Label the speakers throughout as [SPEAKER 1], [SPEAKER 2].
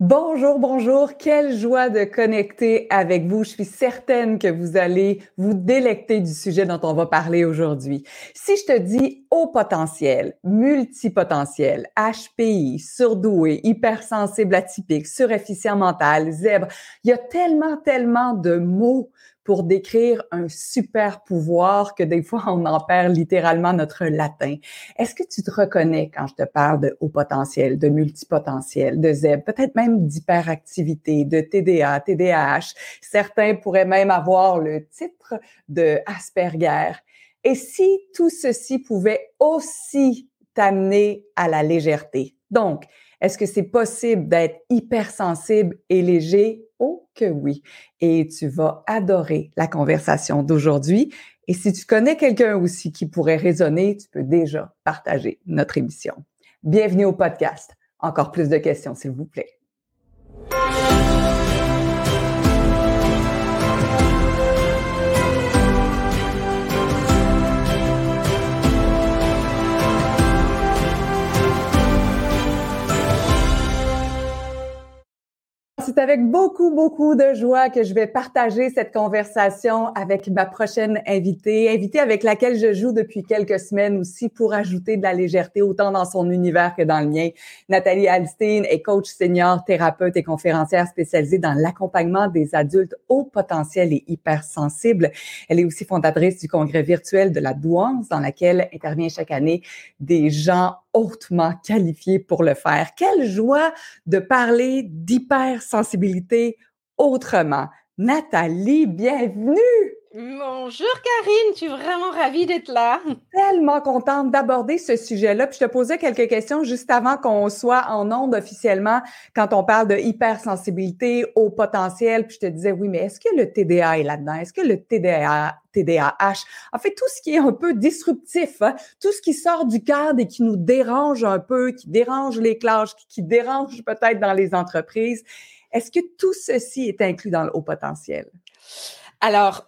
[SPEAKER 1] Bonjour, bonjour. Quelle joie de connecter avec vous. Je suis certaine que vous allez vous délecter du sujet dont on va parler aujourd'hui. Si je te dis haut potentiel, multipotentiel, HPI, surdoué, hypersensible atypique, surefficient mental, zèbre, il y a tellement, tellement de mots pour décrire un super pouvoir que des fois on en perd littéralement notre latin. Est-ce que tu te reconnais quand je te parle de haut potentiel, de multipotentiel, de ZEB, peut-être même d'hyperactivité, de TDA, TDAH? Certains pourraient même avoir le titre de Asperger. Et si tout ceci pouvait aussi t'amener à la légèreté? Donc, est-ce que c'est possible d'être hypersensible et léger? Oh que oui. Et tu vas adorer la conversation d'aujourd'hui. Et si tu connais quelqu'un aussi qui pourrait résonner, tu peux déjà partager notre émission. Bienvenue au podcast. Encore plus de questions, s'il vous plaît. C'est avec beaucoup, beaucoup de joie que je vais partager cette conversation avec ma prochaine invitée, invitée avec laquelle je joue depuis quelques semaines aussi pour ajouter de la légèreté autant dans son univers que dans le mien. Nathalie Alstein est coach senior, thérapeute et conférencière spécialisée dans l'accompagnement des adultes haut potentiel et hypersensibles. Elle est aussi fondatrice du congrès virtuel de la douance dans laquelle intervient chaque année des gens hautement qualifié pour le faire. Quelle joie de parler d'hypersensibilité autrement. Nathalie, bienvenue!
[SPEAKER 2] Bonjour Karine, je suis vraiment ravie d'être là.
[SPEAKER 1] Tellement contente d'aborder ce sujet-là. Puis je te posais quelques questions juste avant qu'on soit en onde officiellement quand on parle de hypersensibilité au potentiel. Puis je te disais, oui, mais est-ce que le TDA est là-dedans? Est-ce que le TDA, TDAH, en fait, tout ce qui est un peu disruptif, hein, tout ce qui sort du cadre et qui nous dérange un peu, qui dérange les classes, qui, qui dérange peut-être dans les entreprises, est-ce que tout ceci est inclus dans le haut potentiel?
[SPEAKER 2] Alors,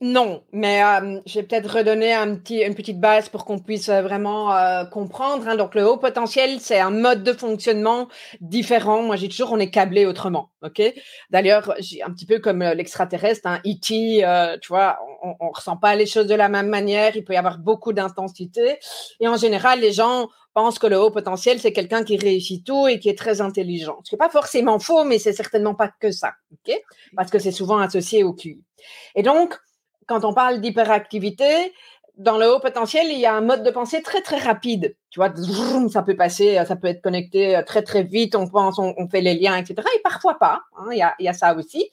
[SPEAKER 2] non, mais euh, je vais peut-être redonner un petit, une petite base pour qu'on puisse euh, vraiment euh, comprendre. Hein. Donc, le haut potentiel, c'est un mode de fonctionnement différent. Moi, j'ai toujours, on est câblé autrement. Ok? D'ailleurs, j'ai un petit peu comme l'extraterrestre, un E.T. tu vois, on, on ressent pas les choses de la même manière. Il peut y avoir beaucoup d'intensité. Et en général, les gens pense que le haut potentiel, c'est quelqu'un qui réussit tout et qui est très intelligent. Ce n'est pas forcément faux, mais c'est certainement pas que ça, ok? Parce que c'est souvent associé au QI. Et donc, quand on parle d'hyperactivité, dans le haut potentiel, il y a un mode de pensée très très rapide. Tu vois, ça peut passer, ça peut être connecté très très vite. On pense, on, fait les liens, etc. Et parfois pas. Hein, il, y a, ça aussi.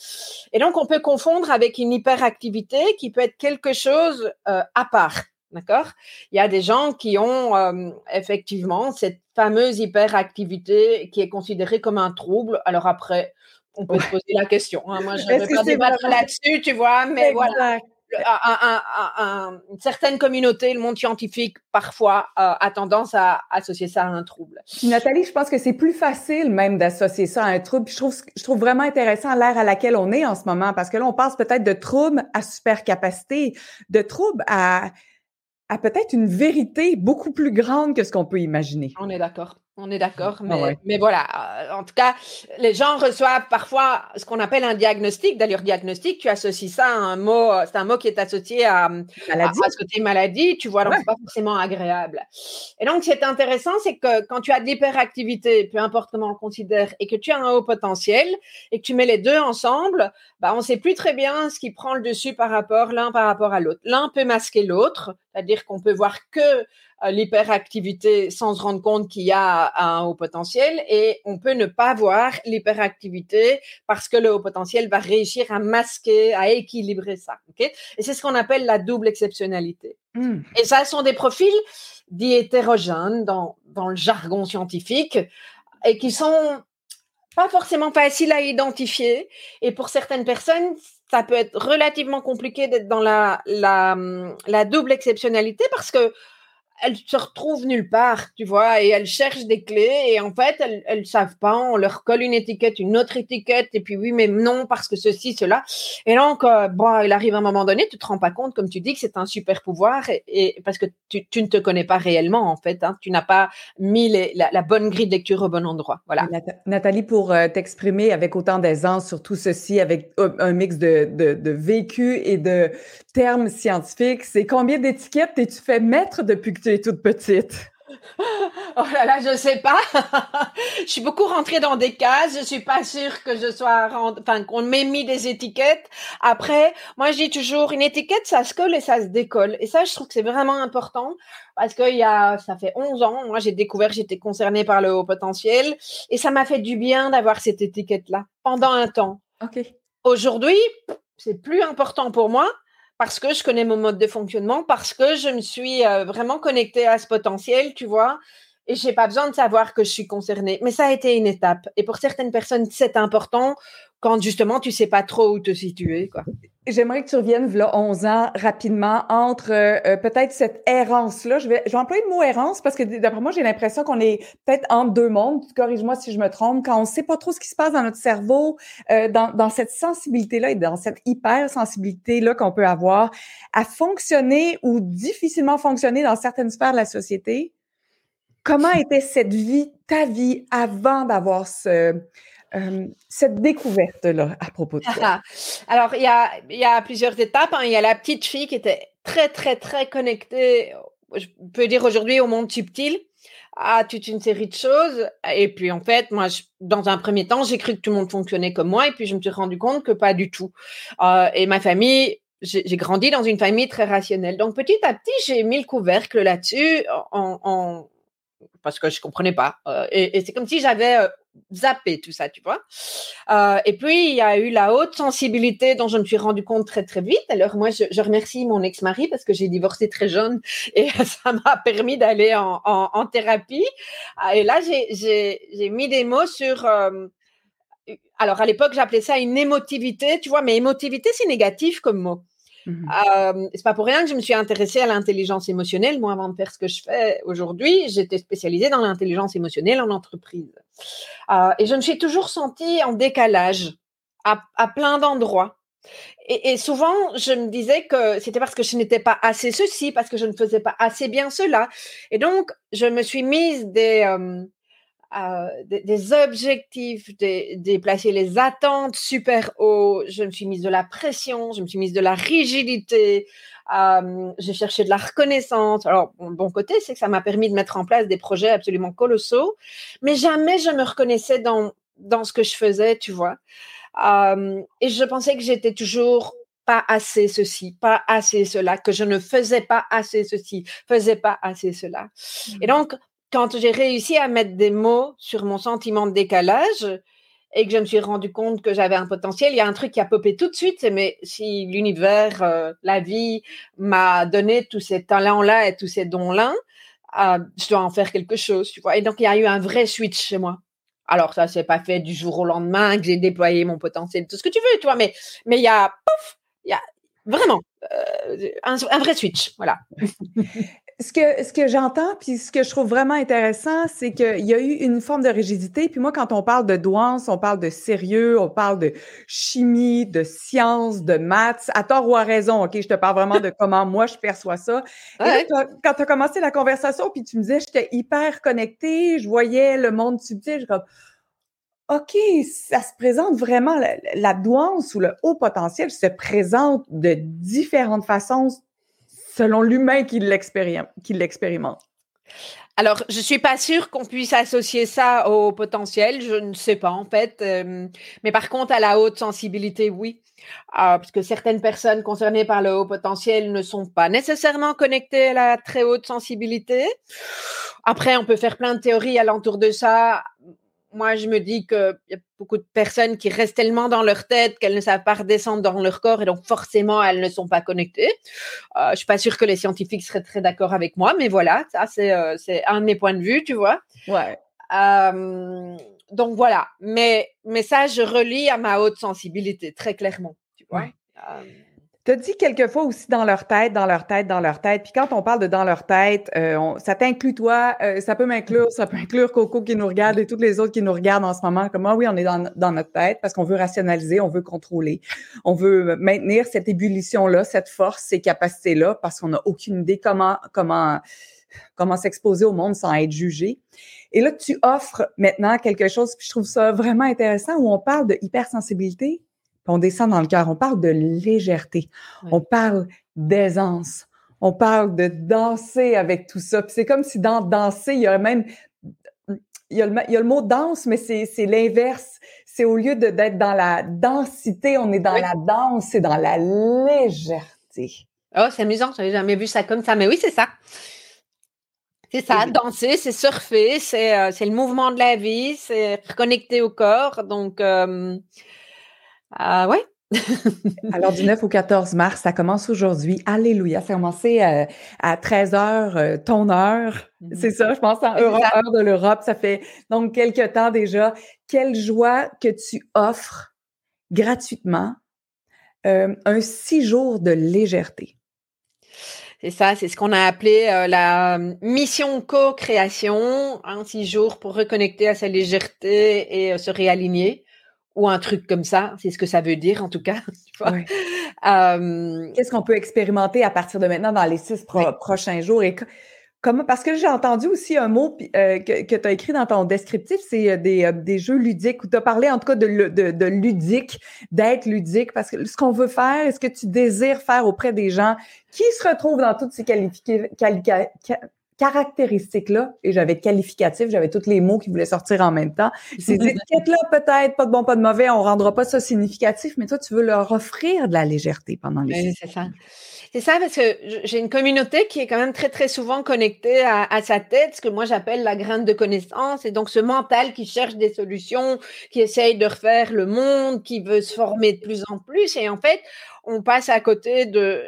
[SPEAKER 2] Et donc, on peut confondre avec une hyperactivité qui peut être quelque chose euh, à part. D'accord? Il y a des gens qui ont euh, effectivement cette fameuse hyperactivité qui est considérée comme un trouble. Alors après, on peut se poser la question. Hein. Moi, je ne vais pas débattre là-dessus, tu vois, mais voilà. une certaine communauté, le monde scientifique, parfois, euh, a tendance à associer ça à un trouble.
[SPEAKER 1] Nathalie, je pense que c'est plus facile même d'associer ça à un trouble. Je trouve, je trouve vraiment intéressant l'ère à laquelle on est en ce moment, parce que là, on passe peut-être de trouble à supercapacité, de trouble à à peut-être une vérité beaucoup plus grande que ce qu'on peut imaginer.
[SPEAKER 2] On est d'accord. On est d'accord, ah mais, voilà. Euh, en tout cas, les gens reçoivent parfois ce qu'on appelle un diagnostic. D'ailleurs, diagnostic, tu associes ça à un mot, c'est un mot qui est associé à, maladie. à, ce côté maladie, tu vois, donc c'est pas forcément agréable. Et donc, ce qui est intéressant, c'est que quand tu as de l'hyperactivité, peu importe comment on le considère, et que tu as un haut potentiel, et que tu mets les deux ensemble, bah, on ne sait plus très bien ce qui prend le dessus par rapport l'un par rapport à l'autre. L'un peut masquer l'autre, c'est-à-dire qu'on peut voir que euh, l'hyperactivité sans se rendre compte qu'il y a un haut potentiel et on peut ne pas voir l'hyperactivité parce que le haut potentiel va réussir à masquer, à équilibrer ça. Okay et c'est ce qu'on appelle la double exceptionnalité. Hmm. Et ça sont des profils dits hétérogènes dans, dans le jargon scientifique et qui sont pas forcément faciles à identifier. Et pour certaines personnes, ça peut être relativement compliqué d'être dans la, la, la double exceptionnalité parce que elles se retrouvent nulle part, tu vois, et elles cherchent des clés et en fait, elles, elles savent pas, on leur colle une étiquette, une autre étiquette et puis oui, mais non parce que ceci, cela. Et donc, euh, bon, il arrive un moment donné, tu te rends pas compte, comme tu dis, que c'est un super pouvoir et, parce que tu, tu, ne te connais pas réellement en fait, hein, tu n'as pas mis la, bonne grille de lecture au bon endroit, voilà.
[SPEAKER 1] Nathalie, pour euh, t'exprimer avec autant d'aisance sur tout ceci, avec un mix de, de, de vécu et de termes scientifiques, c'est combien d'étiquettes t'es-tu fait mettre depuis que tu es toute petite?
[SPEAKER 2] Oh là là, je sais pas. je suis beaucoup rentrée dans des cases. Je suis pas sûre que je sois, enfin, qu'on m'ait mis des étiquettes. Après, moi, je dis toujours, une étiquette, ça se colle et ça se décolle. Et ça, je trouve que c'est vraiment important parce que il y a, ça fait 11 ans, moi, j'ai découvert, j'étais concernée par le haut potentiel et ça m'a fait du bien d'avoir cette étiquette-là pendant un temps.
[SPEAKER 1] Ok.
[SPEAKER 2] Aujourd'hui, c'est plus important pour moi parce que je connais mon mode de fonctionnement, parce que je me suis euh, vraiment connectée à ce potentiel, tu vois, et j'ai pas besoin de savoir que je suis concernée. Mais ça a été une étape. Et pour certaines personnes, c'est important quand justement tu sais pas trop où te situer, quoi.
[SPEAKER 1] J'aimerais que tu reviennes, voilà, 11 ans, rapidement, entre euh, peut-être cette errance-là. Je vais, je vais employer le mot errance parce que d'après moi, j'ai l'impression qu'on est peut-être entre deux mondes. Corrige-moi si je me trompe. Quand on sait pas trop ce qui se passe dans notre cerveau, euh, dans, dans cette sensibilité-là et dans cette hypersensibilité-là qu'on peut avoir à fonctionner ou difficilement fonctionner dans certaines sphères de la société. Comment était cette vie, ta vie, avant d'avoir ce, euh, cette découverte-là à propos de ça?
[SPEAKER 2] Alors, il y a, plusieurs étapes. Hein. Il y a la petite fille qui était très, très, très connectée, je peux dire aujourd'hui, au monde subtil, à toute une série de choses. Et puis, en fait, moi, dans un premier temps, j'ai cru que tout le monde fonctionnait comme moi, et puis je me suis rendu compte que pas du tout. Euh, et ma famille, j'ai grandi dans une famille très rationnelle. Donc, petit à petit, j'ai mis le couvercle là-dessus parce que je comprenais pas. Euh, et, c'est comme si j'avais zappé tout ça, tu vois. Euh, et puis il y a eu la haute sensibilité dont je me suis rendu compte très très vite. Alors moi, je, remercie mon ex-mari parce que j'ai divorcé très jeune et ça m'a permis d'aller en, en, en, thérapie. Ah, et là, j'ai mis des mots sur euh, alors à l'époque j'appelais ça une émotivité, tu vois, mais émotivité c'est négatif comme mot. Mmh c'est pas pour rien que je me suis intéressée à l'intelligence émotionnelle. Moi, avant de faire ce que je fais aujourd'hui, j'étais spécialisée dans l'intelligence émotionnelle en entreprise. Euh, et je me suis toujours sentie en décalage à, plein d'endroits. Et, et, souvent, je me disais que c'était parce que je n'étais pas assez ceci, parce que je ne faisais pas assez bien cela. Et donc, je me suis mise des, euh, euh, des, objectifs, de, placer les attentes super haut. Je me suis mise de la pression, je me suis mise de la rigidité. Euh, j'ai cherché de la reconnaissance. Alors, bon, bon côté, c'est que ça m'a permis de mettre en place des projets absolument colossaux, mais jamais je me reconnaissais dans, dans ce que je faisais, tu vois. Euh, et je pensais que j'étais toujours pas assez ceci, pas assez cela, que je ne faisais pas assez ceci, faisais pas assez cela. Et mmh. donc, quand j'ai réussi à mettre des mots sur mon sentiment de décalage et que je me suis rendu compte que j'avais un potentiel, il y a un truc qui a popé tout de suite, c'est mais si l'univers, euh, la vie m'a donné tous ces talents-là et tous ces dons-là, euh, je dois en faire quelque chose. Et donc il y a eu un vrai switch chez moi. Alors ça s'est pas fait du jour au lendemain que j'ai déployé mon potentiel, tout ce que tu veux, tu vois, mais mais il y a pouf, il y a vraiment euh, un, un, vrai switch, voilà.
[SPEAKER 1] ce que, ce que j'entends, puis ce que je trouve vraiment intéressant, c'est qu'il y a eu une forme de rigidité. Puis moi, quand on parle de douance, on parle de sérieux, on parle de chimie, de science, de maths, à tort ou à raison, OK? Je te parle vraiment de comment moi je perçois ça. quand tu as commencé la conversation, puis tu me disais, j'étais hyper connectée, je voyais le monde subtil, je comme, OK, ça se présente vraiment, la, la douance ou le haut potentiel se présente de différentes façons selon l'humain qui l'expérimente.
[SPEAKER 2] Alors, je suis pas sûre qu'on puisse associer ça au potentiel, je ne sais pas en fait. Euh, mais par contre, à la haute sensibilité, oui. Euh, parce que certaines personnes concernées par le haut potentiel ne sont pas nécessairement connectées à la très haute sensibilité. Après, on peut faire plein de théories alentour de ça moi, je me dis qu'il y a beaucoup de personnes qui restent tellement dans leur tête qu'elles ne savent pas redescendre dans leur corps et donc forcément, elles ne sont pas connectées. Euh, je suis pas sûre que les scientifiques seraient très d'accord avec moi, mais voilà, ça, c'est euh, un de mes points de vue, tu vois.
[SPEAKER 1] Ouais.
[SPEAKER 2] Euh, donc voilà, mais, mais ça, je relis à ma haute sensibilité, très clairement, tu vois.
[SPEAKER 1] Euh, Tu as dit quelquefois aussi dans leur tête, dans leur tête, dans leur tête. Puis quand on parle de dans leur tête, euh, ça t'inclut toi, euh, ça peut m'inclure, ça peut inclure Coco qui nous regarde et toutes les autres qui nous regardent en ce moment. Comme ah oui, on est dans, dans notre tête parce qu'on veut rationaliser, on veut contrôler, on veut maintenir cette ébullition-là, cette force, ces capacités-là parce qu'on n'a aucune idée comment comment comment s'exposer au monde sans être jugé. Et là, tu offres maintenant quelque chose, puis je trouve ça vraiment intéressant, où on parle de hypersensibilité, on descend dans le cœur. On parle de légèreté. On parle d'aisance. On parle de danser avec tout ça. Puis c'est comme si dans danser, il y a même il y a le, mot danse, mais c'est l'inverse. C'est au lieu d'être dans la densité, on est dans la danse, c'est dans la légèreté.
[SPEAKER 2] Oh, c'est amusant, j'avais jamais vu ça comme ça, mais oui, c'est ça. C'est ça, danser, c'est surfer, c'est euh, le mouvement de la vie, c'est reconnecter au corps. Donc, euh, ah ouais?
[SPEAKER 1] Alors, du 9 au 14 mars, ça commence aujourd'hui. Alléluia. Ça a commencé euh, à 13 heures, euh, ton heure. Mm-hmm. C'est ça, je pense, en heure, de l'Europe. Ça fait donc quelques temps déjà. Quelle joie que tu offres gratuitement euh, un six jours de légèreté.
[SPEAKER 2] C'est ça, c'est ce qu'on a appelé la mission co-création, un six jours pour reconnecter à sa légèreté et se réaligner ou un truc comme ça. C'est ce que ça veut dire, en tout cas.
[SPEAKER 1] Qu'est-ce qu'on peut expérimenter à partir de maintenant dans les six prochains jours? Et comment, parce que j'ai entendu aussi un mot euh, que, tu as écrit dans ton descriptif, c'est euh, des, euh, des, jeux ludiques, ou tu as parlé en tout cas de, de, de ludique, d'être ludique, parce que ce qu'on veut faire, est-ce que tu désires faire auprès des gens qui se retrouvent dans toutes ces qualifications caractéristiques-là, et j'avais qualificatif, j'avais tous les mots qui voulaient sortir en même temps. Ces étiquettes-là, peut-être, pas de bon, pas de mauvais, on rendra pas ça significatif, mais toi, tu veux leur offrir de la légèreté pendant les
[SPEAKER 2] Oui, c'est ça. C'est ça parce que j'ai une communauté qui est quand même très très souvent connectée à, à, sa tête, ce que moi j'appelle la graine de connaissance, et donc ce mental qui cherche des solutions, qui essaye de refaire le monde, qui veut se former de plus en plus, et en fait on passe à côté de,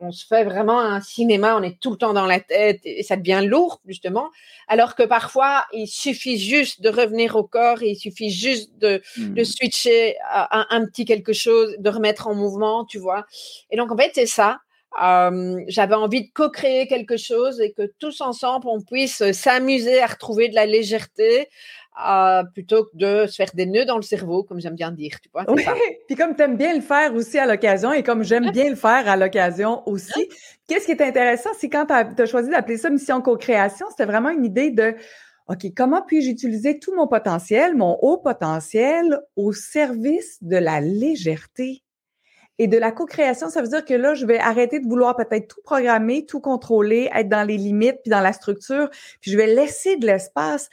[SPEAKER 2] on, se fait vraiment un cinéma, on est tout le temps dans la tête et ça devient lourd justement. Alors que parfois, il suffit juste de revenir au corps, il suffit juste de, de mmh. switcher à un, petit quelque chose, de remettre en mouvement, tu vois. Et donc en fait, c'est ça. J'avais envie de co-créer quelque chose et que tous ensemble, on puisse s'amuser à retrouver de la légèreté, plutôt que de se faire des nœuds dans le cerveau, comme j'aime bien dire, tu vois.
[SPEAKER 1] Oui, puis comme tu aimes bien le faire aussi à l'occasion et comme j'aime bien le faire à l'occasion aussi, qu'est-ce qui est intéressant, c'est quand tu as, choisi d'appeler ça mission co-création, c'était vraiment une idée de OK, comment puis-je utiliser tout mon potentiel, mon haut potentiel au service de la légèreté? Et de la co-création, ça veut dire que là, je vais arrêter de vouloir peut-être tout programmer, tout contrôler, être dans les limites, puis dans la structure, puis je vais laisser de l'espace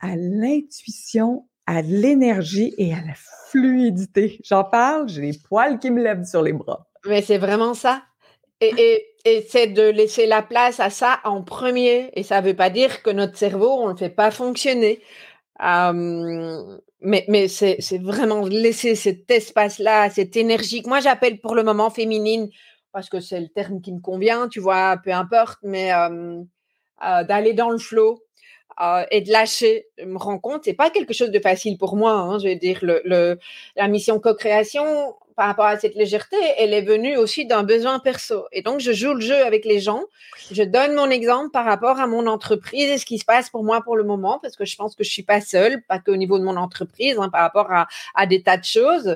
[SPEAKER 1] à l'intuition, à l'énergie et à la fluidité. J'en parle, j'ai les poils qui me lèvent sur les bras.
[SPEAKER 2] Mais c'est vraiment ça. Et, c'est de laisser la place à ça en premier. Et ça ne veut pas dire que notre cerveau, on ne le fait pas fonctionner. Euh, mais c'est vraiment laisser cet espace-là, cette énergie que moi j'appelle pour le moment féminine, parce que c'est le terme qui me convient, tu vois, peu importe, mais euh, euh, d'aller dans le flot, euh, et de lâcher, me rends compte, c'est pas quelque chose de facile pour moi. Hein, je veux dire, le, la mission co-création par rapport à cette légèreté, elle est venue aussi d'un besoin perso. Et donc, je joue le jeu avec les gens. Je donne mon exemple par rapport à mon entreprise et ce qui se passe pour moi pour le moment, parce que je pense que je suis pas seule, pas qu'au niveau de mon entreprise, hein, par rapport à, à, des tas de choses.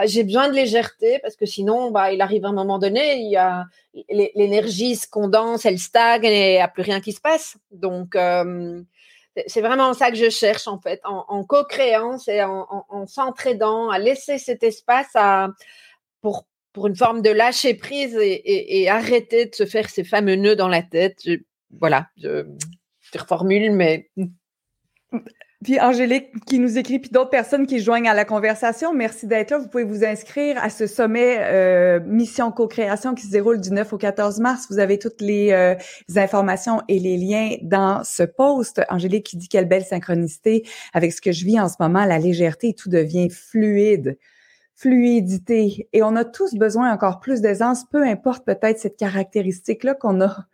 [SPEAKER 2] Euh, j'ai besoin de légèreté parce que sinon, bah, il arrive un moment donné, il y a l'énergie se condense, elle stagne et il n'y a plus rien qui se passe. Donc, euh, c'est vraiment ça que je cherche en fait, en, co-créant, c'est en, s'entraidant, à laisser cet espace à, pour, une forme de lâcher prise et, arrêter de se faire ces fameux nœuds dans la tête. voilà, je, je reformule, mais
[SPEAKER 1] puis Angélique qui nous écrit, puis d'autres personnes qui joignent à la conversation, merci d'être là. Vous pouvez vous inscrire à ce sommet euh, Mission Co-création qui se déroule du 9 au 14 mars. Vous avez toutes les, euh, informations et les liens dans ce post. Angélique qui dit quelle belle synchronicité avec ce que je vis en ce moment, la légèreté, tout devient fluide fluidité. Et on a tous besoin encore plus d'aisance, peu importe peut-être cette caractéristique-là qu'on a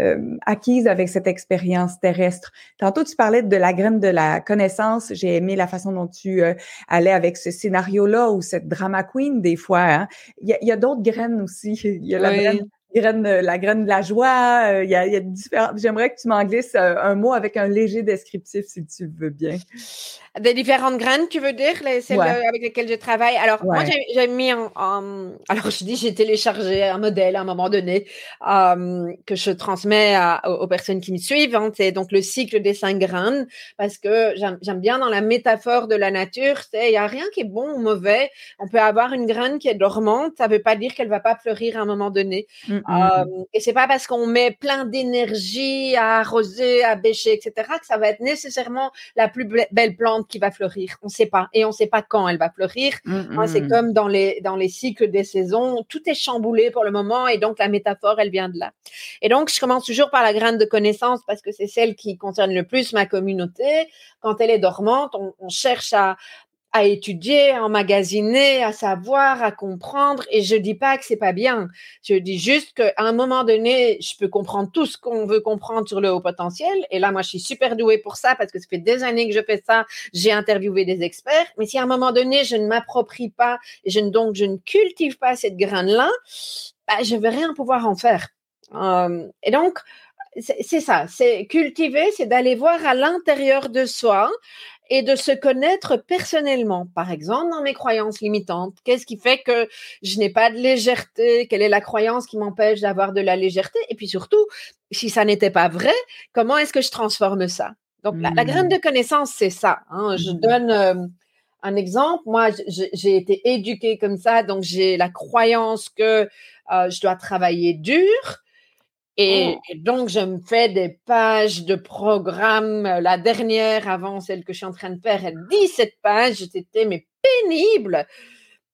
[SPEAKER 1] euh, acquise avec cette expérience terrestre. Tantôt, tu parlais de la graine de la connaissance. J'ai aimé la façon dont tu euh, allais avec ce scénario-là ou cette drama queen des fois. Hein. Il y a, d'autres graines aussi. Il y a la graine graine, la graine de la joie. Euh, il y a, il y a différents. J'aimerais que tu m'en glisses un mot avec un léger descriptif, si tu veux bien.
[SPEAKER 2] Des différentes graines, tu veux dire, les, celles avec lesquelles je travaille? Alors, moi, j'ai mis en, Alors, je dis, j'ai téléchargé un modèle à un moment donné que je transmets aux, personnes qui me suivent. Hein. c'est donc le cycle des cinq graines parce que j'aime bien dans la métaphore de la nature, il n'y a rien qui est bon ou mauvais. On peut avoir une graine qui est dormante, ça ne veut pas dire qu'elle va pas fleurir à un moment donné. Mmh, mmh, mmh. et c'est pas parce qu'on met plein d'énergie à arroser, à bêcher, etc., que ça va être nécessairement la plus belle plante qui va fleurir. On ne sait pas. Et on ne sait pas quand elle va fleurir. Mm, c'est mm. comme dans les, dans les cycles des saisons. Tout est chamboulé pour le moment. Et donc, la métaphore, elle vient de là. Et donc, je commence toujours par la graine de connaissance parce que c'est celle qui concerne le plus ma communauté. Quand elle est dormante, on cherche à, à étudier, à emmagasiner, à savoir, à comprendre. Et je dis pas que c'est pas bien. Je dis juste qu'à un moment donné, je peux comprendre tout ce qu'on veut comprendre sur le haut potentiel. Et là, moi, je suis super douée pour ça parce que ça fait des années que je fais ça. J'ai interviewé des experts. Mais si à un moment donné, je ne m'approprie pas et je donc je ne cultive pas cette graine-là, bah, je vais rien pouvoir en faire. Euh, et donc, c'est ça, c'est cultiver, c'est d'aller voir à l'intérieur de soi et de se connaître personnellement. Par exemple, dans mes croyances limitantes, qu'est-ce qui fait que je n'ai pas de légèreté? Quelle est la croyance qui m'empêche d'avoir de la légèreté? Et puis surtout, si ça n'était pas vrai, comment est-ce que je transforme ça? Donc, la, graine mmh. de connaissance, c'est ça. Hein. Je mmh. donne euh, un exemple. Moi, j'ai été éduquée comme ça, donc j'ai la croyance que euh, je dois travailler dur Oh. Et, donc, je me fais des pages de programme. La dernière, avant celle que je suis en train de faire, elle 17 pages. C'était mais pénible.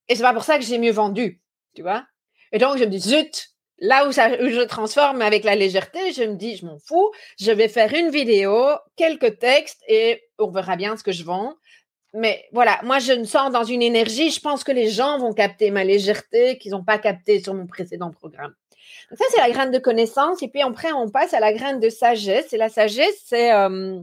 [SPEAKER 2] Et c'est pas pour ça que j'ai mieux vendu, tu vois. Et donc, je me dis, zut, là où, ça, où je transforme avec la légèreté, je me dis, je m'en fous, je vais faire une vidéo, quelques textes et on verra bien ce que je vends. Mais voilà, moi, je me sens dans une énergie. Je pense que les gens vont capter ma légèreté qu'ils n'ont pas capté sur mon précédent programme ça, c'est la graine de connaissance. Et puis après, on passe à la graine de sagesse. Et la sagesse, c'est... Euh,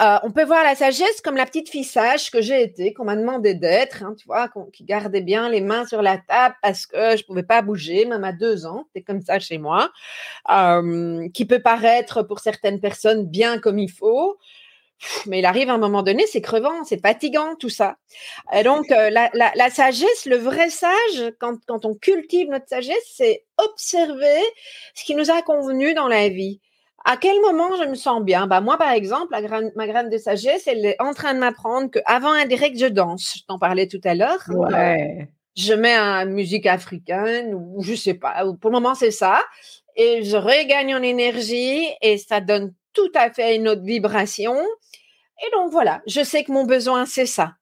[SPEAKER 2] euh, on peut voir la sagesse comme la petite fille sage que j'ai été, qu'on m'a demandé d'être, hein, tu vois, qui gardait bien les mains sur la table parce que je pouvais pas bouger, même à deux ans, c'est comme ça chez moi, euh, qui peut paraître pour certaines personnes bien comme il faut, mais il arrive à un moment donné, c'est crevant, c'est fatigant tout ça. Et donc, euh, la, sagesse, le vrai sage, quand, quand on cultive notre sagesse, c'est observer ce qui nous a convenu dans la vie. À quel moment je me sens bien? Bah Moi, par exemple, ma graine de sagesse, elle est en train de m'apprendre qu'avant un direct, je danse. Je t'en parlais tout à l'heure.
[SPEAKER 1] Ouais.
[SPEAKER 2] Je mets une musique africaine ou je sais pas. Pour le moment, c'est ça. Et je regagne en énergie et ça donne tout à fait une autre vibration. Et donc voilà, je sais que mon besoin, c'est ça.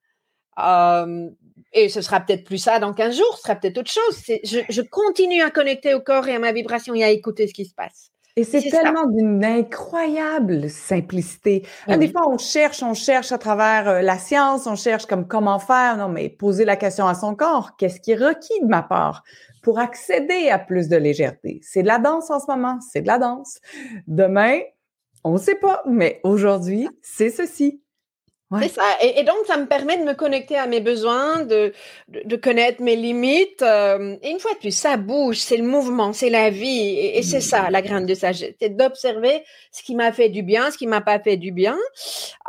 [SPEAKER 2] et ce sera peut-être plus ça dans 15 jours, ce sera peut-être autre chose. Je, je, continue à connecter au corps et à ma vibration et à écouter ce qui se passe.
[SPEAKER 1] Et c'est tellement d'une incroyable simplicité. Des fois, on cherche, on cherche à travers euh, la science, on cherche comme comment faire. Non, mais poser la question à son corps, qu'est-ce qui est requis de ma part pour accéder à plus de légèreté? C'est de la danse en ce moment, c'est de la danse. Demain, on ne sait pas, mais aujourd'hui, c'est ceci.
[SPEAKER 2] C'est ça. Et, donc, ça me permet de me connecter à mes besoins, de, de, connaître mes limites. Euh, et une fois de plus, ça bouge, c'est le mouvement, c'est la vie. Et, c'est ça, la graine de sagesse. C'est d'observer ce qui m'a fait du bien, ce qui m'a pas fait du bien,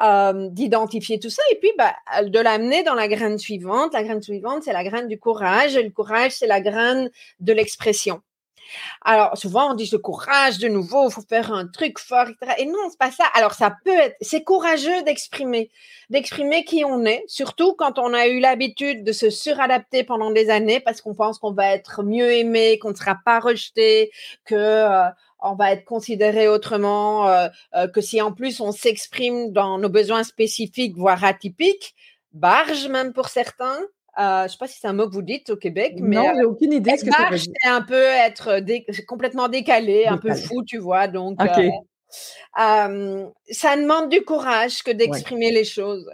[SPEAKER 2] euh, d'identifier tout ça et puis bah, de l'amener dans la graine suivante. La graine suivante, c'est la graine du courage. Et le courage, c'est la graine de l'expression. Alors, souvent, on dit ce courage de nouveau, il faut faire un truc fort, etc. Et non, c'est pas ça. Alors, ça peut être, c'est courageux d'exprimer, d'exprimer qui on est, surtout quand on a eu l'habitude de se suradapter pendant des années parce qu'on pense qu'on va être mieux aimé, qu'on ne sera pas rejeté, que euh, on va être considéré autrement, euh, euh, que si en plus on s'exprime dans nos besoins spécifiques, voire atypiques, barge même pour certains, euh, je ne sais pas si c'est un mot que vous dites au Québec, mais
[SPEAKER 1] non, j'ai aucune idée.
[SPEAKER 2] Ce que c'est un peu être complètement décalé, un peu fou, tu vois. Donc, euh, ça demande du courage que d'exprimer les choses.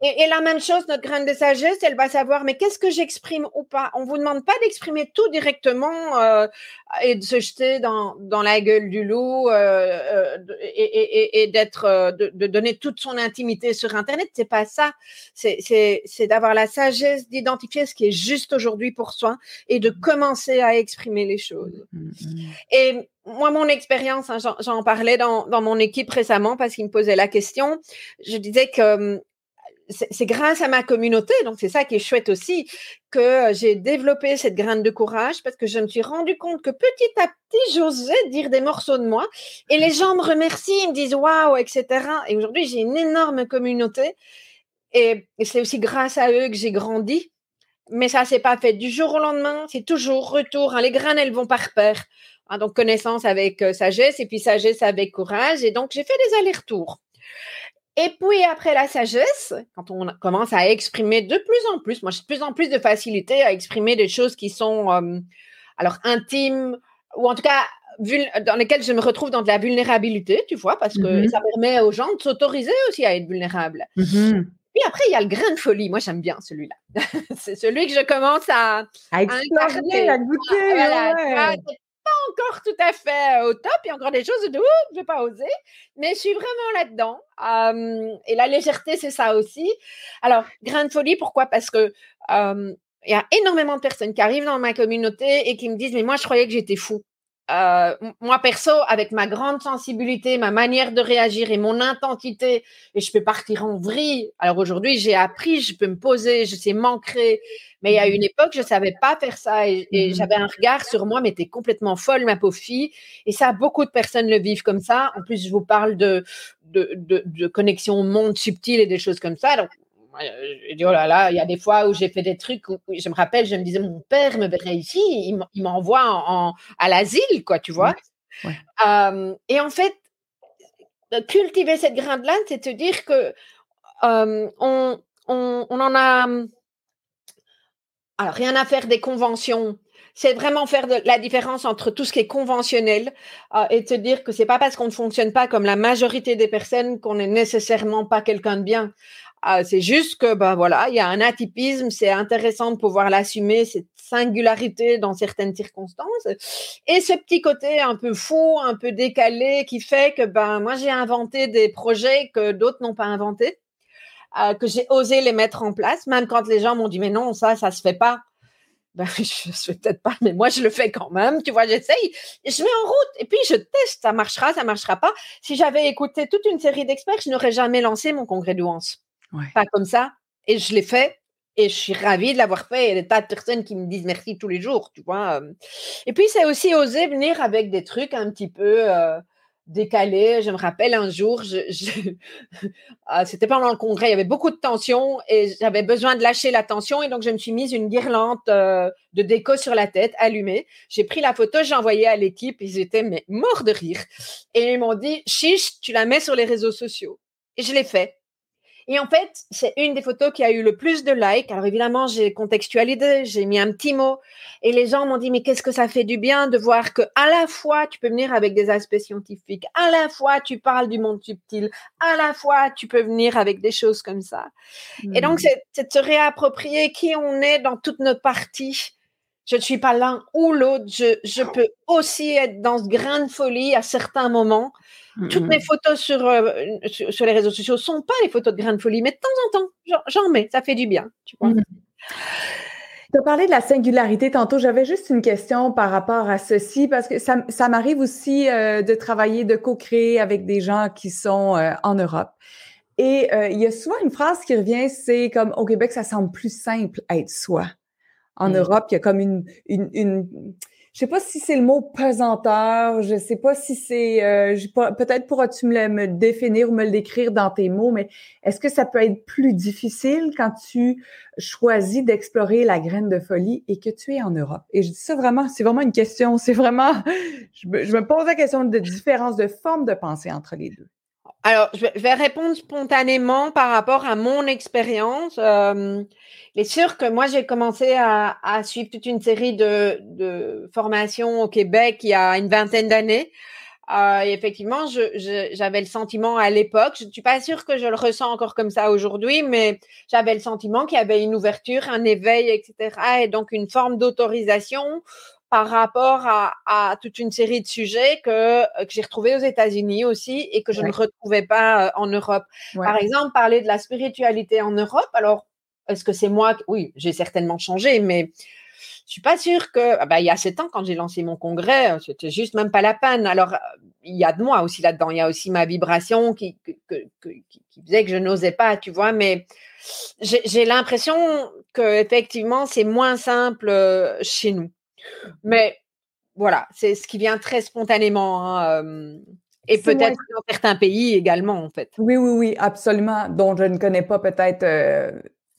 [SPEAKER 2] Et, la même chose, notre graine de sagesse, elle va savoir, mais qu'est-ce que j'exprime ou pas? On vous demande pas d'exprimer tout directement euh, et de se jeter dans, dans la gueule du loup euh, euh et, et, et d'être, euh, de, de, donner toute son intimité sur Internet. C'est pas ça. C'est d'avoir la sagesse d'identifier ce qui est juste aujourd'hui pour soi et de commencer à exprimer les choses. Mmh, mmh, mmh. Et moi, mon expérience, hein, j'en parlais dans, dans mon équipe récemment parce qu'il me posait la question. Je disais que hum, c'est grâce à ma communauté, donc c'est ça qui est chouette aussi, que j'ai développé cette graine de courage parce que je me suis rendu compte que petit à petit, j'osais dire des morceaux de moi et les gens me remercient, ils me disent waouh, etc. Et aujourd'hui, j'ai une énorme communauté et, c'est aussi grâce à eux que j'ai grandi. Mais ça s'est pas fait du jour au lendemain, c'est toujours retour. Hein. Les graines, elles vont par paire. Hein. donc connaissance avec euh, sagesse et puis sagesse avec courage. Et donc j'ai fait des allers-retours. Et puis après la sagesse, quand on commence à exprimer de plus en plus, moi j'ai de plus en plus de facilité à exprimer des choses qui sont euh, alors intimes ou en tout cas dans lesquelles je me retrouve dans de la vulnérabilité, tu vois, parce que mm-hmm. ça permet aux gens de s'autoriser aussi à être vulnérables. Mm-hmm. Puis après, il y a le grain de folie. Moi, j'aime bien celui-là. c'est celui que je commence à,
[SPEAKER 1] à explorer, à, goûter.
[SPEAKER 2] Voilà, encore tout à fait euh, au top. Il y a encore des choses de je ne vais pas oser, mais je suis vraiment là-dedans. et la légèreté, c'est ça aussi. Alors, grain de folie, pourquoi? Parce que il y a énormément de personnes qui arrivent dans ma communauté et qui me disent mais moi je croyais que j'étais fou. Euh, moi perso, avec ma grande sensibilité, ma manière de réagir et mon intensité, et je peux partir en vrille. Alors aujourd'hui, j'ai appris, je peux me poser, je sais m'ancrer. Mais il y a une époque, je savais pas faire ça et, mmh j'avais un regard sur moi, mais t'es complètement folle, ma pauvre fille. Et ça, beaucoup de personnes le vivent comme ça. En plus, je vous parle de de, de, de connexion au monde subtil et des choses comme ça. Donc, je dis, oh là là, il y a des fois où j'ai fait des trucs où, je me rappelle, je me disais, mon père me verrait ici, il m'envoie en, à l'asile, quoi, tu vois. et en fait, cultiver cette graine-là, c'est te dire que on, on, on, en a. Alors, rien à faire des conventions. C'est vraiment faire de, la différence entre tout ce qui est conventionnel et te dire que c'est pas parce qu'on ne fonctionne pas comme la majorité des personnes qu'on n'est nécessairement pas quelqu'un de bien. Ah, c'est juste que, ben voilà, il y a un atypisme, c'est intéressant de pouvoir l'assumer, cette singularité dans certaines circonstances. Et ce petit côté un peu fou, un peu décalé qui fait que, ben, moi, j'ai inventé des projets que d'autres n'ont pas inventés, euh, que j'ai osé les mettre en place, même quand les gens m'ont dit, mais non, ça, ça se fait pas. Ben, je ne peut-être pas, mais moi, je le fais quand même. Tu vois, j'essaye. Je mets en route et puis je teste. Ça marchera, ça marchera pas. Si j'avais écouté toute une série d'experts, je n'aurais jamais lancé mon congrès de pas comme ça. Et je l'ai fait. Et je suis ravie de l'avoir fait. Il y a tas de personnes qui me disent merci tous les jours, tu vois. Et puis, c'est aussi oser venir avec des trucs un petit peu euh, décalés. Je me rappelle un jour, je, ah, c'était pendant le congrès, il y avait beaucoup de tension et j'avais besoin de lâcher la tension. Et donc, je me suis mise une guirlande euh, de déco sur la tête, allumée. J'ai pris la photo, j'ai envoyé à l'équipe. Ils étaient morts de rire. Et ils m'ont dit, chiche, tu la mets sur les réseaux sociaux. Et je l'ai fait. Et en fait, c'est une des photos qui a eu le plus de likes. Alors évidemment, j'ai contextualisé, j'ai mis un petit mot. Et les gens m'ont dit, mais qu'est-ce que ça fait du bien de voir que à la fois, tu peux venir avec des aspects scientifiques, à la fois, tu parles du monde subtil, à la fois, tu peux venir avec des choses comme ça. Et donc, mmh. c'est de se réapproprier qui on est dans toutes nos parties je ne suis pas l'un ou l'autre. Je, je, peux aussi être dans ce grain de folie à certains moments. Toutes mes photos sur, euh, sur, les réseaux sociaux sont pas les photos de grain de folie, mais de temps en temps, j'en mets. Ça fait du bien. Tu vois.
[SPEAKER 1] Tu as parlé de la singularité tantôt. J'avais juste une question par rapport à ceci, parce que ça, ça m'arrive aussi euh, de travailler, de co-créer avec des gens qui sont euh, en Europe. Et il y a souvent une phrase qui revient, c'est comme au Québec, ça semble plus simple être soi en. Europe, il y a comme une, une, une je sais pas si c'est le mot pesanteur, je sais pas si c'est, euh, peut-être pourras-tu me, le, me définir ou me le décrire dans tes mots, mais est-ce que ça peut être plus difficile quand tu choisis d'explorer la graine de folie et que tu es en Europe? Et je dis ça vraiment, c'est vraiment une question, c'est vraiment, je me, je me pose la question de différence de forme de pensée entre les deux.
[SPEAKER 2] Alors, je vais répondre spontanément par rapport à mon expérience. Euh, il est sûr que moi, j'ai commencé à, à, suivre toute une série de, de, formations au Québec il y a une vingtaine d'années. Euh, effectivement, j'avais le sentiment à l'époque, je ne suis pas sûre que je le ressens encore comme ça aujourd'hui, mais j'avais le sentiment qu'il y avait une ouverture, un éveil, etc. Et donc une forme d'autorisation par rapport à, toute une série de sujets que, que j'ai retrouvés aux États-Unis aussi et que je ne retrouvais pas euh, en Europe. Par exemple, parler de la spiritualité en Europe. Alors, est-ce que c'est moi Oui, j'ai certainement changé, mais je suis pas sûre que, ah bah, il y a sept ans, quand j'ai lancé mon congrès, euh, c'était juste même pas la peine. Alors, euh, il y a de moi aussi là-dedans. Il y a aussi ma vibration qui, qui, faisait que je n'osais pas, tu vois. Mais j'ai l'impression que effectivement, c'est moins simple euh, chez nous. Mais voilà, c'est ce qui vient très spontanément. Hein, et peut-être dans certains pays également, en fait.
[SPEAKER 1] Oui, oui, oui, absolument. Dont je ne connais pas peut-être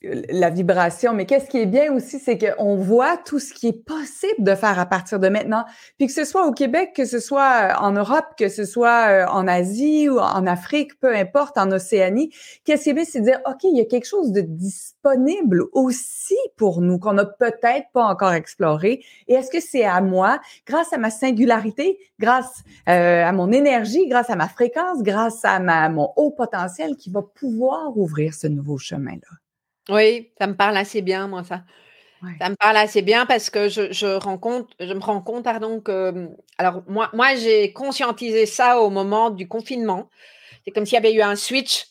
[SPEAKER 1] la vibration. Mais qu'est-ce qui est bien aussi, c'est qu'on voit tout ce qui est possible de faire à partir de maintenant. Puis que ce soit au Québec, que ce soit euh, en Europe, que ce soit euh, en Asie ou en Afrique, peu importe, en Océanie, qu'est-ce qui est bien, c'est de dire, OK, il y a quelque chose de disponible aussi pour nous qu'on n'a peut-être pas encore exploré. Et est-ce que c'est à moi, grâce à ma singularité, grâce euh, à mon énergie, grâce à ma fréquence, grâce à ma, mon haut potentiel qui va pouvoir ouvrir ce nouveau chemin-là?
[SPEAKER 2] Oui, ça me parle assez bien, moi, ça. Ça me parle assez bien parce que je, je, je me rends compte, pardon, que. Alors, moi, moi j'ai conscientisé ça au moment du confinement. C'est comme s'il y avait eu un switch.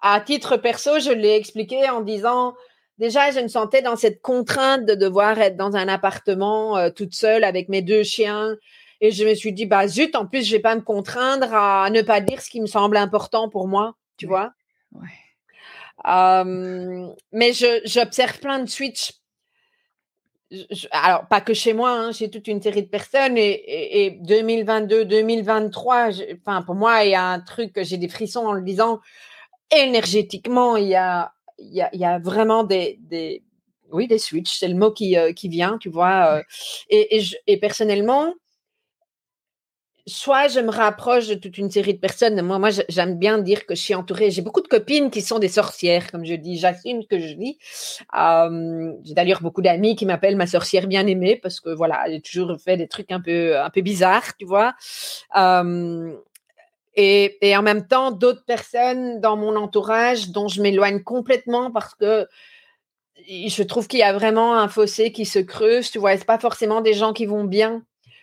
[SPEAKER 2] À titre perso, je l'ai expliqué en disant déjà, je me sentais dans cette contrainte de devoir être dans un appartement euh, toute seule avec mes deux chiens. Et je me suis dit, bah zut, en plus, je vais pas me contraindre à ne pas dire ce qui me semble important pour moi, tu vois? Ouais mais j'observe plein de switches. alors, pas que chez moi, hein, j'ai toute une série de personnes et, et, 2022, 2023, enfin, pour moi, il y a un truc, j'ai des frissons en le disant, énergétiquement, il y a, y a, y a vraiment des, des, oui, des switches, c'est le mot qui, euh, qui vient, tu vois. Euh, et, et personnellement, soit je me rapproche de toute une série de personnes. Moi, moi j'aime bien dire que je suis entourée. J'ai beaucoup de copines qui sont des sorcières, comme je dis. J'assume que je dis. Euh, j'ai d'ailleurs beaucoup d'amis qui m'appellent ma sorcière bien-aimée parce que voilà, j'ai toujours fait des trucs un peu, un peu bizarres, tu vois. Euh, et, et, en même temps, d'autres personnes dans mon entourage dont je m'éloigne complètement parce que je trouve qu'il y a vraiment un fossé qui se creuse. Tu vois, c'est pas forcément des gens qui vont bien.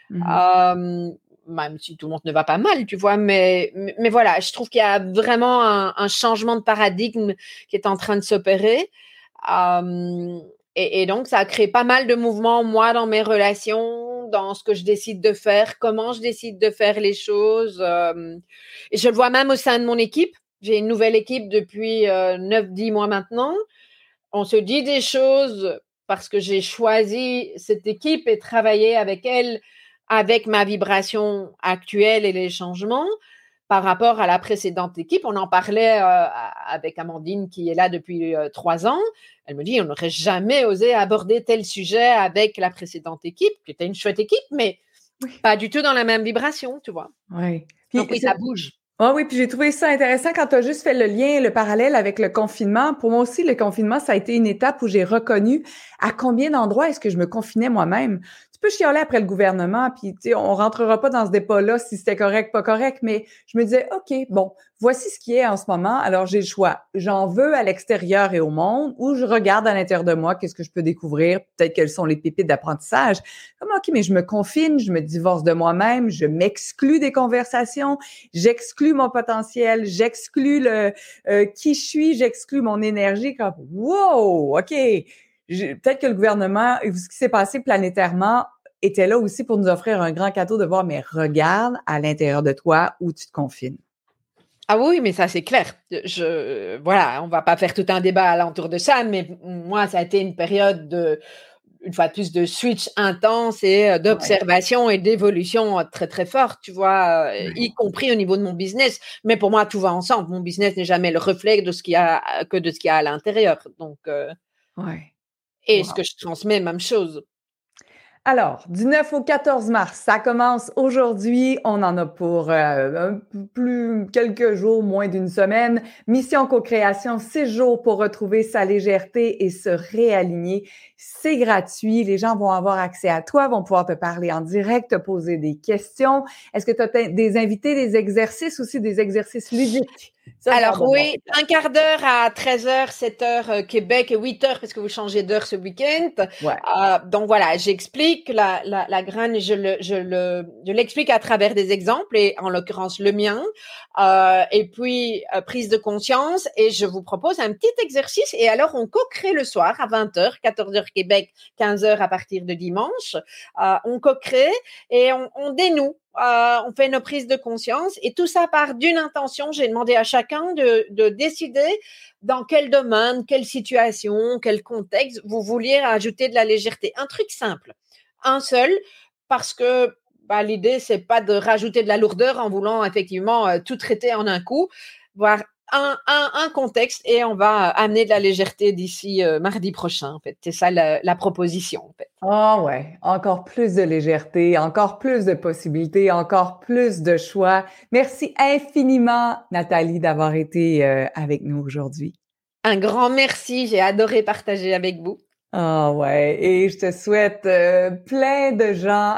[SPEAKER 2] Mmh euh, même si tout le monde ne va pas mal, tu vois, mais, mais, voilà, je trouve qu'il y a vraiment un, changement de paradigme qui est en train de s'opérer. et, donc, ça a créé pas mal de mouvements, moi, dans mes relations, dans ce que je décide de faire, comment je décide de faire les choses. et je le vois même au sein de mon équipe. J'ai une nouvelle équipe depuis euh, 9-10 mois maintenant. On se dit des choses parce que j'ai choisi cette équipe et travaillé avec elle avec ma vibration actuelle et les changements par rapport à la précédente équipe. On en parlait euh, avec Amandine qui est là depuis euh, trois ans. Elle me dit, on n'aurait jamais osé aborder tel sujet avec la précédente équipe, qui était une chouette équipe, mais pas du tout dans la même vibration, tu vois.
[SPEAKER 1] Oui.
[SPEAKER 2] Donc oui, ça bouge.
[SPEAKER 1] Ah oui, puis j'ai trouvé ça intéressant quand tu as juste fait le lien, le parallèle avec le confinement. Pour moi aussi, le confinement, ça a été une étape où j'ai reconnu à combien d'endroits est-ce que je me confinais moi-même peux chialer après le gouvernement, puis on rentrera pas dans ce débat-là si c'était correct, pas correct, mais je me disais, OK, bon, voici ce qui est en ce moment, alors j'ai le choix. J'en veux à l'extérieur et au monde, ou je regarde à l'intérieur de moi, qu'est-ce que je peux découvrir, peut-être quelles sont les pépites d'apprentissage. Comme, OK, mais je me confine, je me divorce de moi-même, je m'exclus des conversations, j'exclus mon potentiel, j'exclus le euh, qui je suis, j'exclus mon énergie, comme, wow, OK, peut-être que le gouvernement, ce qui s'est passé planétairement était là aussi pour nous offrir un grand cadeau de voir, mais regarde à l'intérieur de toi où tu te confines.
[SPEAKER 2] Ah oui, mais ça c'est clair. Je, voilà, on va pas faire tout un débat alentour de ça, mais moi ça a été une période de, une fois de plus, de switch intense et euh, d'observation et d'évolution très très forte, tu vois, euh, y compris au niveau de mon business. Mais pour moi, tout va ensemble. Mon business n'est jamais le reflet de ce qu'il y a que de ce qu'il y a à l'intérieur. Donc, euh,
[SPEAKER 1] ouais.
[SPEAKER 2] et ce que je transmets, même chose.
[SPEAKER 1] Alors, du 9 au 14 mars, ça commence aujourd'hui. On en a pour euh, plus quelques jours, moins d'une semaine. Mission co-création, six jours pour retrouver sa légèreté et se réaligner. C'est gratuit. Les gens vont avoir accès à toi, vont pouvoir te parler en direct, te poser des questions. Est-ce que tu as des invités, des exercices aussi, des exercices ludiques?
[SPEAKER 2] Alors oui, un quart d'heure à 13h, 7h Québec et 8h parce que vous changez d'heure ce week-end. Euh, donc voilà, j'explique la, la, la graine, je le, je le, je l'explique à travers des exemples et en l'occurrence le mien. Euh, et puis euh, prise de conscience et je vous propose un petit exercice et alors on co-crée le soir à 20h, 14h Québec, 15h à partir de dimanche. Euh, on co-crée et on, on dénoue euh, on fait nos prises de conscience et tout ça part d'une intention. J'ai demandé à chacun de, de, décider dans quel domaine, quelle situation, quel contexte vous vouliez ajouter de la légèreté. Un truc simple, un seul, parce que bah, l'idée c'est pas de rajouter de la lourdeur en voulant effectivement euh, tout traiter en un coup, voire un, un, un, contexte et on va amener de la légèreté d'ici euh, mardi prochain. En fait, c'est ça la, la, proposition. En fait.
[SPEAKER 1] Ah ouais, encore plus de légèreté, encore plus de possibilités, encore plus de choix. Merci infiniment, Nathalie, d'avoir été euh, avec nous aujourd'hui.
[SPEAKER 2] Un grand merci. J'ai adoré partager avec vous.
[SPEAKER 1] Ah ouais, et je te souhaite euh, plein de gens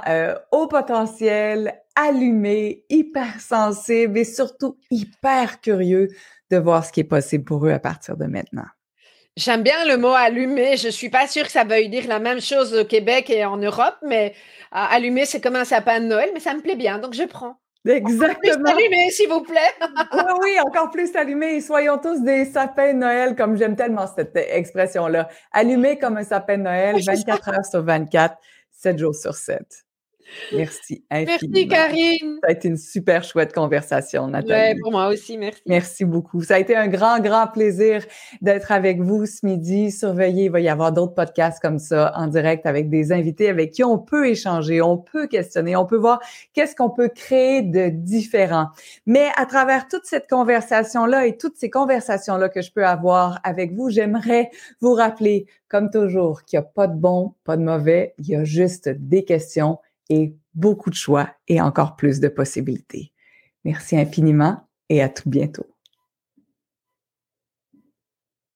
[SPEAKER 1] au potentiel, allumés, hyper sensibles et surtout hyper curieux de voir ce qui est possible pour eux à partir de maintenant.
[SPEAKER 2] J'aime bien le mot allumer. Je suis pas sûre que ça veuille dire la même chose au Québec et en Europe, mais euh, allumer, c'est comme un sapin de Noël, mais ça me plaît bien, donc je prends.
[SPEAKER 1] Exactement.
[SPEAKER 2] Allumé, s'il vous plaît.
[SPEAKER 1] oui, oui, encore plus allumé. Soyons tous des sapins de Noël, comme j'aime tellement cette expression-là. Allumer comme un sapin de Noël, 24 heures sur 24, 7 jours sur 7. Merci infiniment.
[SPEAKER 2] Merci Karine.
[SPEAKER 1] Ça a été une super chouette conversation, Nathalie.
[SPEAKER 2] Oui, pour moi aussi, merci.
[SPEAKER 1] Merci beaucoup. Ça a été un grand, grand plaisir d'être avec vous ce midi. Surveillez, il va y avoir d'autres podcasts comme ça en direct avec des invités avec qui on peut échanger, on peut questionner, on peut voir qu'est-ce qu'on peut créer de différent. Mais à travers toute cette conversation-là et toutes ces conversations-là que je peux avoir avec vous, j'aimerais vous rappeler, comme toujours, qu'il n'y a pas de bon, pas de mauvais, il y a juste des questions et beaucoup de choix et encore plus de possibilités. Merci infiniment et à tout bientôt.